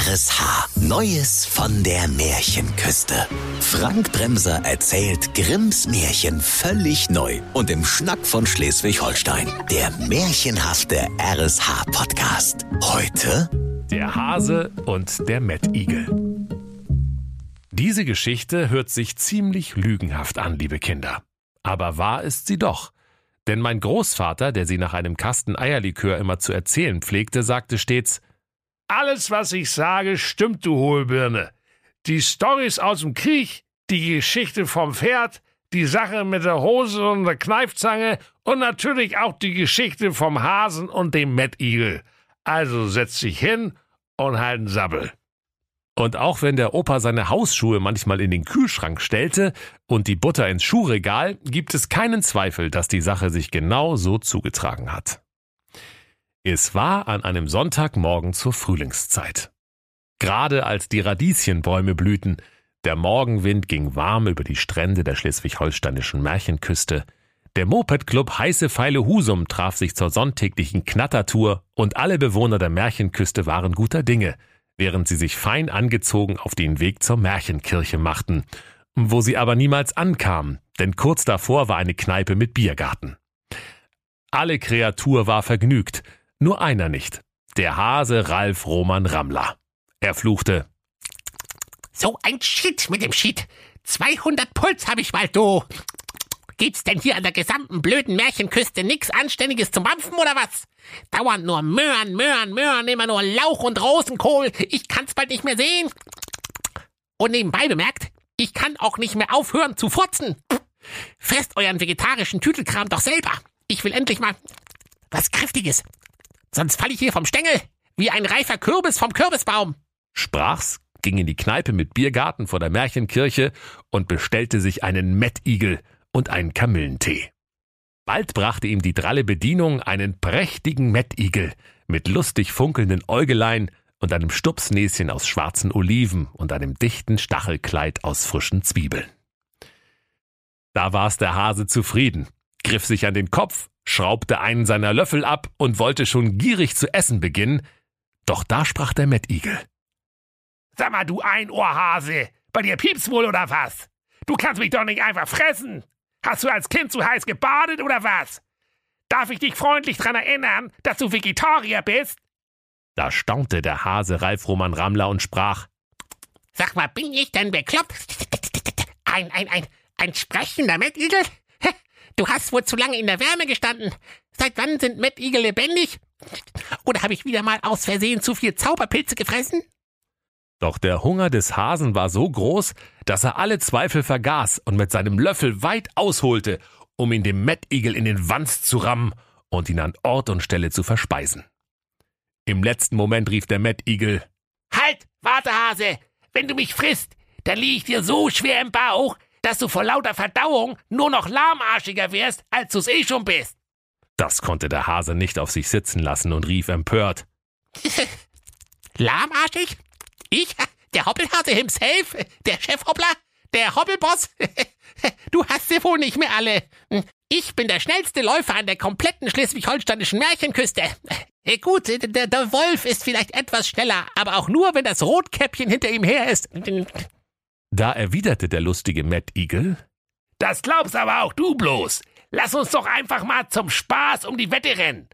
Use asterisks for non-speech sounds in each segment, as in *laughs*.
RSH. Neues von der Märchenküste. Frank Bremser erzählt Grimms Märchen völlig neu und im Schnack von Schleswig-Holstein. Der märchenhafte RSH-Podcast. Heute Der Hase und der Mettigel. Diese Geschichte hört sich ziemlich lügenhaft an, liebe Kinder. Aber wahr ist sie doch. Denn mein Großvater, der sie nach einem Kasten Eierlikör immer zu erzählen pflegte, sagte stets, Alles, was ich sage, stimmt, du Hohlbirne. Die Storys aus dem Krieg, die Geschichte vom Pferd, die Sache mit der Hose und der Kneifzange und natürlich auch die Geschichte vom Hasen und dem Mettigel. Also setz dich hin und halt einen Sabbel. Und auch wenn der Opa seine Hausschuhe manchmal in den Kühlschrank stellte und die Butter ins Schuhregal, gibt es keinen Zweifel, dass die Sache sich genau so zugetragen hat. Es war an einem Sonntagmorgen zur Frühlingszeit. Gerade als die Radieschenbäume blühten, der Morgenwind ging warm über die Strände der schleswig-holsteinischen Märchenküste, der Moped-Club Heiße Pfeile Husum traf sich zur sonntäglichen Knattertour und alle Bewohner der Märchenküste waren guter Dinge, während sie sich fein angezogen auf den Weg zur Märchenkirche machten, wo sie aber niemals ankamen, denn kurz davor war eine Kneipe mit Biergarten. Alle Kreatur war vergnügt, nur einer nicht, der Hase Ralf Roman Rammler. Er fluchte, So ein Shit mit dem Shit. 200 Puls hab ich bald, du. Gibt's denn hier an der gesamten blöden Märchenküste nix Anständiges zum Mampfen oder was? Dauernd nur Möhren, Möhren, Möhren, immer nur Lauch und Rosenkohl. Ich kann's bald nicht mehr sehen. Und nebenbei bemerkt, ich kann auch nicht mehr aufhören zu furzen. Fresst euren vegetarischen Tütelkram doch selber. Ich will endlich mal was Kräftiges. Sonst falle ich hier vom Stängel. Wie ein reifer Kürbis vom Kürbisbaum. sprach's, ging in die Kneipe mit Biergarten vor der Märchenkirche und bestellte sich einen Mettigel und einen Kamillentee. Bald brachte ihm die dralle Bedienung einen prächtigen Mettigel mit lustig funkelnden Äugelein und einem Stupsnäschen aus schwarzen Oliven und einem dichten Stachelkleid aus frischen Zwiebeln. Da war's der Hase zufrieden, griff sich an den Kopf, schraubte einen seiner Löffel ab und wollte schon gierig zu essen beginnen, doch da sprach der Mettigel. Sag mal, du Einohrhase, bei dir piepst wohl oder was? Du kannst mich doch nicht einfach fressen. Hast du als Kind zu heiß gebadet oder was? Darf ich dich freundlich dran erinnern, dass du Vegetarier bist? Da staunte der Hase Ralf Roman Rammler und sprach, Sag mal, bin ich denn bekloppt? Ein, ein, ein, ein sprechender Mettigel? Du hast wohl zu lange in der Wärme gestanden. Seit wann sind Mettigel lebendig? Oder habe ich wieder mal aus Versehen zu viel Zauberpilze gefressen? Doch der Hunger des Hasen war so groß, dass er alle Zweifel vergaß und mit seinem Löffel weit ausholte, um ihn dem Mettigel in den Wanst zu rammen und ihn an Ort und Stelle zu verspeisen. Im letzten Moment rief der Mettigel, Halt, warte, Hase! Wenn du mich frisst, dann lieg ich dir so schwer im Bauch, dass du vor lauter Verdauung nur noch lahmarschiger wirst, als du's eh schon bist. das konnte der Hase nicht auf sich sitzen lassen und rief empört, *laughs* Lahmarschig? Ich? Der Hoppelhase himself? Der Chefhoppler? Der Hoppelboss? *laughs* Du hast sie wohl nicht mehr alle. Ich bin der schnellste Läufer an der kompletten schleswig-holsteinischen Märchenküste. Gut, der, der Wolf ist vielleicht etwas schneller, aber auch nur, wenn das Rotkäppchen hinter ihm her ist. Da erwiderte der lustige Mettigel, Das glaubst aber auch du bloß. Lass uns doch einfach mal zum Spaß um die Wette rennen.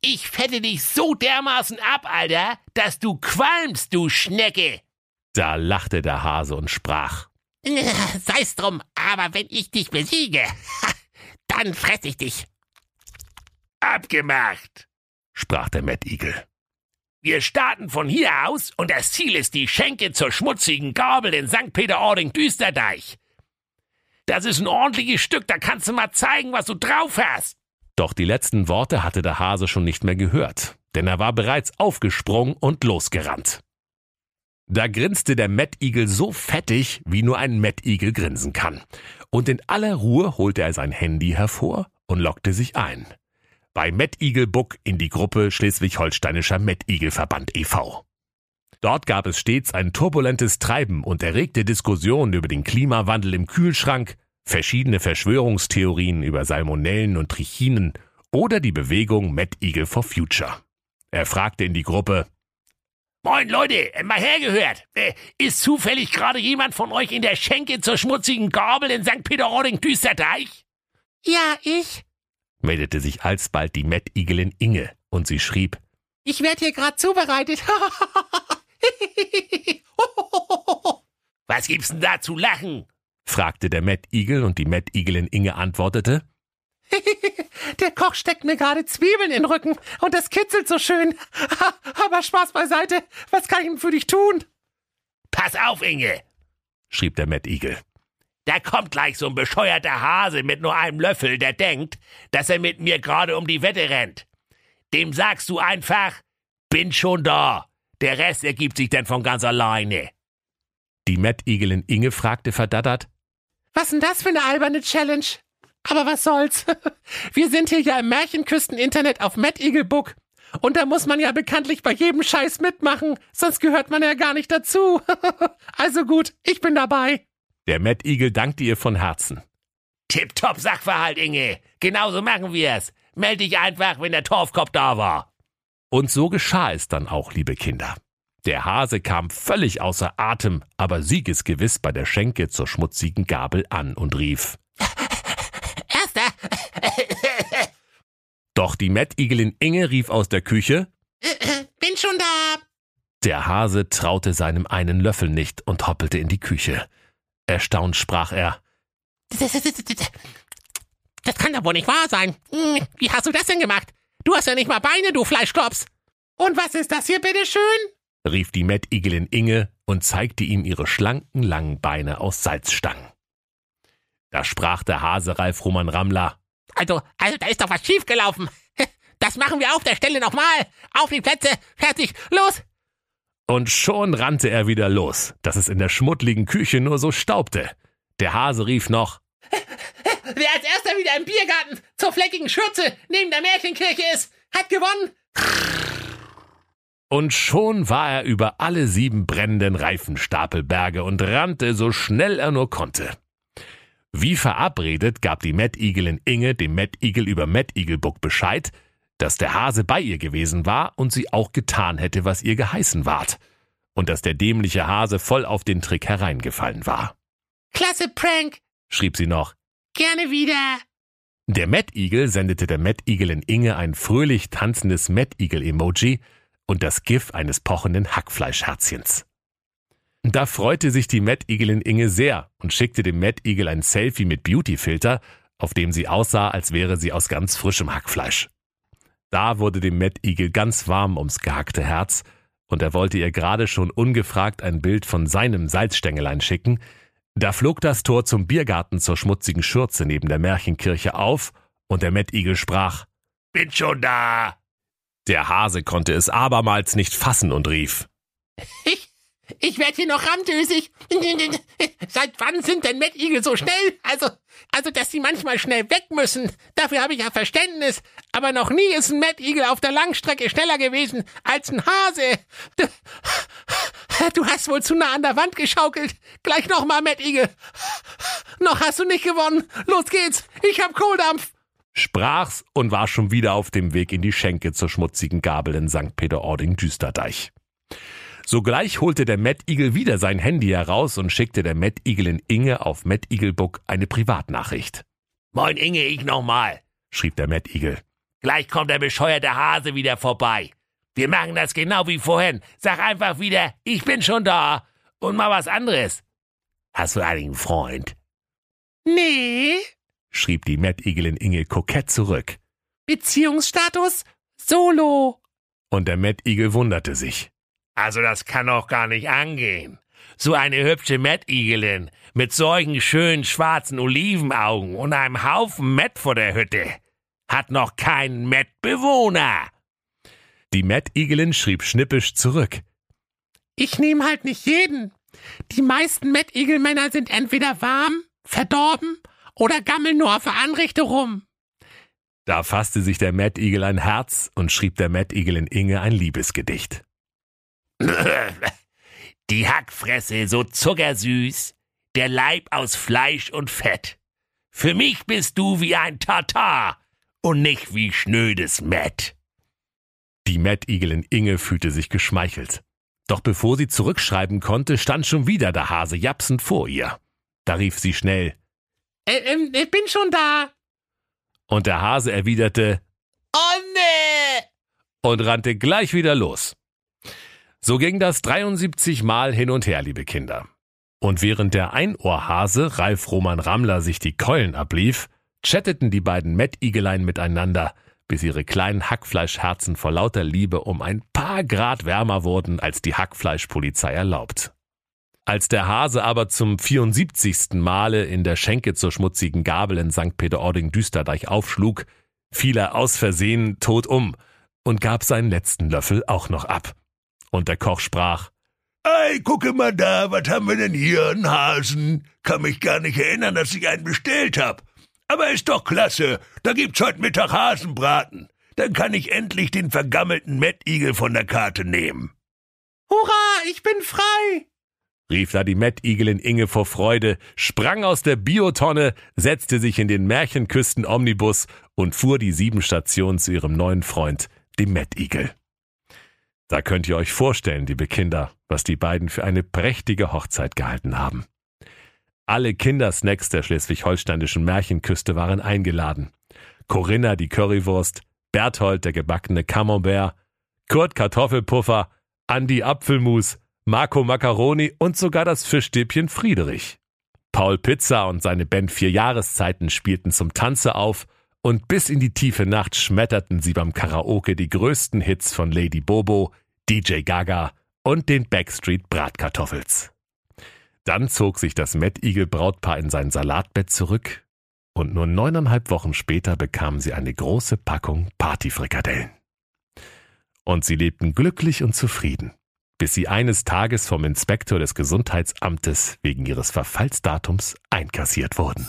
Ich fette dich so dermaßen ab, Alter, dass du qualmst, du Schnecke. da lachte der Hase und sprach, *laughs* Sei's drum, aber wenn ich dich besiege, *laughs* dann fress ich dich. Abgemacht. sprach der Mettigel. Wir starten von hier aus und das Ziel ist die Schenke zur schmutzigen Gabel in St. Peter-Ording-Düsterdeich. Das ist ein ordentliches Stück, da kannst du mal zeigen, was du drauf hast. Doch die letzten Worte hatte der Hase schon nicht mehr gehört, denn er war bereits aufgesprungen und losgerannt. Da grinste der Mettigel so fettig, wie nur ein Mettigel grinsen kann. Und in aller Ruhe holte er sein Handy hervor und lockte sich ein. Bei Mettigel Buck in die Gruppe Schleswig-Holsteinischer Mettigelverband e.V. Dort gab es stets ein turbulentes Treiben und erregte Diskussionen über den Klimawandel im Kühlschrank, verschiedene Verschwörungstheorien über Salmonellen und Trichinen oder die Bewegung Mad Eagle for Future. Er fragte in die Gruppe, Moin Leute, mal hergehört. Äh, ist zufällig gerade jemand von euch in der Schenke zur schmutzigen Gabel in St. Peter-Ording-Düsterdeich? Ja, ich, meldete sich alsbald die Mettigelin Inge und sie schrieb, ich werde hier gerade zubereitet. *laughs* Was gibt's denn da zu lachen? fragte der Mettigel und die Mettigelin Inge antwortete, *laughs* Der Koch steckt mir gerade Zwiebeln in den Rücken und das kitzelt so schön. *laughs* Aber Spaß beiseite, was kann ich denn für dich tun? Pass auf, Inge, schrieb der Mettigel. Da kommt gleich so ein bescheuerter Hase mit nur einem Löffel, der denkt, dass er mit mir gerade um die Wette rennt. Dem sagst du einfach, bin schon da. Der Rest ergibt sich dann von ganz alleine. Die Mettigelin Inge fragte verdattert, Was denn das für eine alberne Challenge? Aber was soll's? *laughs* Wir sind hier ja im Märchenküsten-Internet auf Matt Eagle Book. Und da muss man ja bekanntlich bei jedem Scheiß mitmachen, sonst gehört man ja gar nicht dazu. *laughs* also gut, ich bin dabei. Der Matt Eagle dankte ihr von Herzen. Tipptopp Sachverhalt, Inge. Genauso machen wir's. Meld dich einfach, wenn der Torfkopf da war. Und so geschah es dann auch, liebe Kinder. Der Hase kam völlig außer Atem, aber siegesgewiss bei der Schenke zur schmutzigen Gabel an und rief. *laughs* Erster. *laughs* Doch die Mettigelin Inge rief aus der Küche. *laughs* Bin schon da. Der Hase traute seinem einen Löffel nicht und hoppelte in die Küche. Erstaunt sprach er. Das kann doch wohl nicht wahr sein. Wie hast du das denn gemacht? Du hast ja nicht mal Beine, du Fleischklops. Und was ist das hier, bitteschön? rief die Mettigelin Inge und zeigte ihm ihre schlanken, langen Beine aus Salzstangen. Da sprach der Hase Ralf Roman Rammler. Also, also, da ist doch was schiefgelaufen. Das machen wir auf der Stelle nochmal. Auf die Plätze. Fertig. Los. Und schon rannte er wieder los, dass es in der schmuddligen Küche nur so staubte. Der Hase rief noch. *laughs* Wer als erster wieder im Biergarten zur fleckigen Schürze neben der Märchenkirche ist, hat gewonnen. Und schon war er über alle sieben brennenden Reifenstapelberge und rannte so schnell er nur konnte. Wie verabredet gab die Mettigelin Inge dem Mettigel über Mettigelbuck Bescheid, dass der Hase bei ihr gewesen war und sie auch getan hätte, was ihr geheißen ward, und dass der dämliche Hase voll auf den Trick hereingefallen war. Klasse Prank, schrieb sie noch. Gerne wieder. Der Mettigel sendete der Mettigelin Inge ein fröhlich tanzendes Mettigel-Emoji und das GIF eines pochenden Hackfleischherzchens. Da freute sich die Mettigelin Inge sehr und schickte dem Mettigel ein Selfie mit Beautyfilter, auf dem sie aussah, als wäre sie aus ganz frischem Hackfleisch. Da wurde dem Mettigel ganz warm ums gehackte Herz, und er wollte ihr gerade schon ungefragt ein Bild von seinem Salzstängelein schicken, da flog das Tor zum Biergarten zur schmutzigen Schürze neben der Märchenkirche auf, und der Mettigel sprach Bin schon da. Der Hase konnte es abermals nicht fassen und rief Ich, ich werd hier noch ramdösig. *laughs* Seit wann sind denn Mettigel so schnell? Also, also, dass sie manchmal schnell weg müssen. Dafür habe ich ja Verständnis. Aber noch nie ist ein Mettigel auf der Langstrecke schneller gewesen als ein Hase. Du, du hast wohl zu nah an der Wand geschaukelt. Gleich nochmal, Mettigel. Noch hast du nicht gewonnen. Los geht's. Ich hab Kohldampf. Sprach's und war schon wieder auf dem Weg in die Schenke zur schmutzigen Gabel in St. Peter-Ording-Düsterdeich. Sogleich holte der Mettigel wieder sein Handy heraus und schickte der Mettigelin Inge auf Mettigelbook eine Privatnachricht. Moin Inge, ich nochmal, schrieb der Mettigel. Gleich kommt der bescheuerte Hase wieder vorbei. Wir machen das genau wie vorhin. Sag einfach wieder, ich bin schon da. Und mal was anderes. Hast du einen Freund? Nee. schrieb die Mettigelin Inge kokett zurück. Beziehungsstatus? Solo. Und der Mettigel wunderte sich. Also das kann doch gar nicht angehen. So eine hübsche Mettigelin mit solchen schönen schwarzen Olivenaugen und einem Haufen Mett vor der Hütte hat noch keinen Mettbewohner. Die Mettigelin schrieb schnippisch zurück. Ich nehme halt nicht jeden. Die meisten Mettigelmänner sind entweder warm, verdorben oder gammeln nur auf Anrichte rum. Da fasste sich der Mettigel ein Herz und schrieb der Mettigelin Inge ein Liebesgedicht. *laughs* Die Hackfresse so zuckersüß, der Leib aus Fleisch und Fett. Für mich bist du wie ein Tatar und nicht wie schnödes Mett. Die Mettigelin Inge fühlte sich geschmeichelt. Doch bevor sie zurückschreiben konnte, stand schon wieder der Hase japsend vor ihr. Da rief sie schnell äh, äh, ich bin schon da. Und der Hase erwiderte Oh nee! und rannte gleich wieder los. So ging das 73 Mal hin und her, liebe Kinder. Und während der Einohrhase Ralf Roman Rammler sich die Keulen ablief, chatteten die beiden Mettigelein miteinander, bis ihre kleinen Hackfleischherzen vor lauter Liebe um ein paar Grad wärmer wurden, als die Hackfleischpolizei erlaubt. Als der Hase aber zum 74. Male in der Schenke zur schmutzigen Gabel in St. Peter-Ording-Düsterdeich aufschlug, fiel er aus Versehen tot um und gab seinen letzten Löffel auch noch ab. Und der Koch sprach, Ei, gucke mal da, was haben wir denn hier, einen Hasen? Kann mich gar nicht erinnern, dass ich einen bestellt hab. Aber ist doch klasse, da gibt's heute Mittag Hasenbraten. Dann kann ich endlich den vergammelten Mettigel von der Karte nehmen. Hurra, ich bin frei! rief da die Mettigelin Inge vor Freude, sprang aus der Biotonne, setzte sich in den Märchenküsten-Omnibus und fuhr die sieben Stationen zu ihrem neuen Freund, dem Mettigel. Da könnt ihr euch vorstellen, liebe Kinder, was die beiden für eine prächtige Hochzeit gehalten haben. Alle Kindersnacks der schleswig-holsteinischen Märchenküste waren eingeladen. Corinna die Currywurst, Berthold der gebackene Camembert, Kurt Kartoffelpuffer, Andi Apfelmus, Marco Macaroni und sogar das Fischstäbchen Friedrich. Paul Pizza und seine Band Vier Jahreszeiten spielten zum Tanze auf und bis in die tiefe Nacht schmetterten sie beim Karaoke die größten Hits von Lady Bobo, DJ Gaga und den Backstreet Bratkartoffels. Dann zog sich das Mettigel Brautpaar in sein Salatbett zurück und nur neuneinhalb Wochen später bekamen sie eine große Packung Partyfrikadellen. Und sie lebten glücklich und zufrieden bis sie eines Tages vom Inspektor des Gesundheitsamtes wegen ihres Verfallsdatums einkassiert wurden.